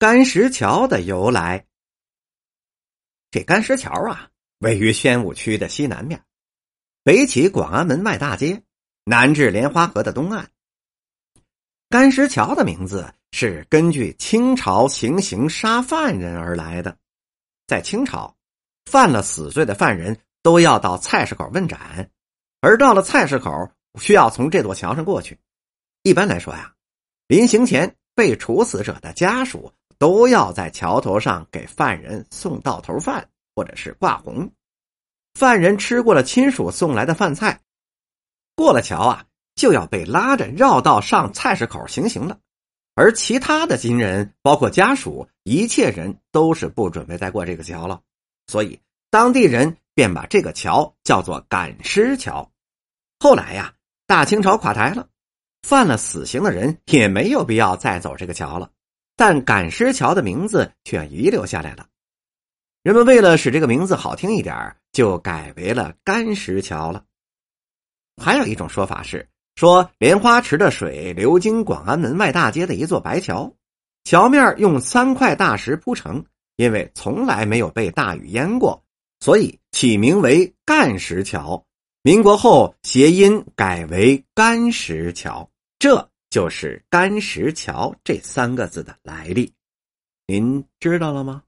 干石桥的由来。这干石桥啊，位于宣武区的西南面，北起广安门外大街，南至莲花河的东岸。干石桥的名字是根据清朝行刑杀犯人而来的。在清朝，犯了死罪的犯人都要到菜市口问斩，而到了菜市口，需要从这座桥上过去。一般来说呀，临行前被处死者的家属。都要在桥头上给犯人送到头饭，或者是挂红。犯人吃过了亲属送来的饭菜，过了桥啊，就要被拉着绕道上菜市口行刑了。而其他的亲人，包括家属，一切人都是不准备再过这个桥了。所以当地人便把这个桥叫做赶尸桥。后来呀，大清朝垮台了，犯了死刑的人也没有必要再走这个桥了。但赶尸桥的名字却遗留下来了，人们为了使这个名字好听一点，就改为了干石桥了。还有一种说法是，说莲花池的水流经广安门外大街的一座白桥，桥面用三块大石铺成，因为从来没有被大雨淹过，所以起名为干石桥。民国后谐音改为干石桥，这。就是“干石桥”这三个字的来历，您知道了吗？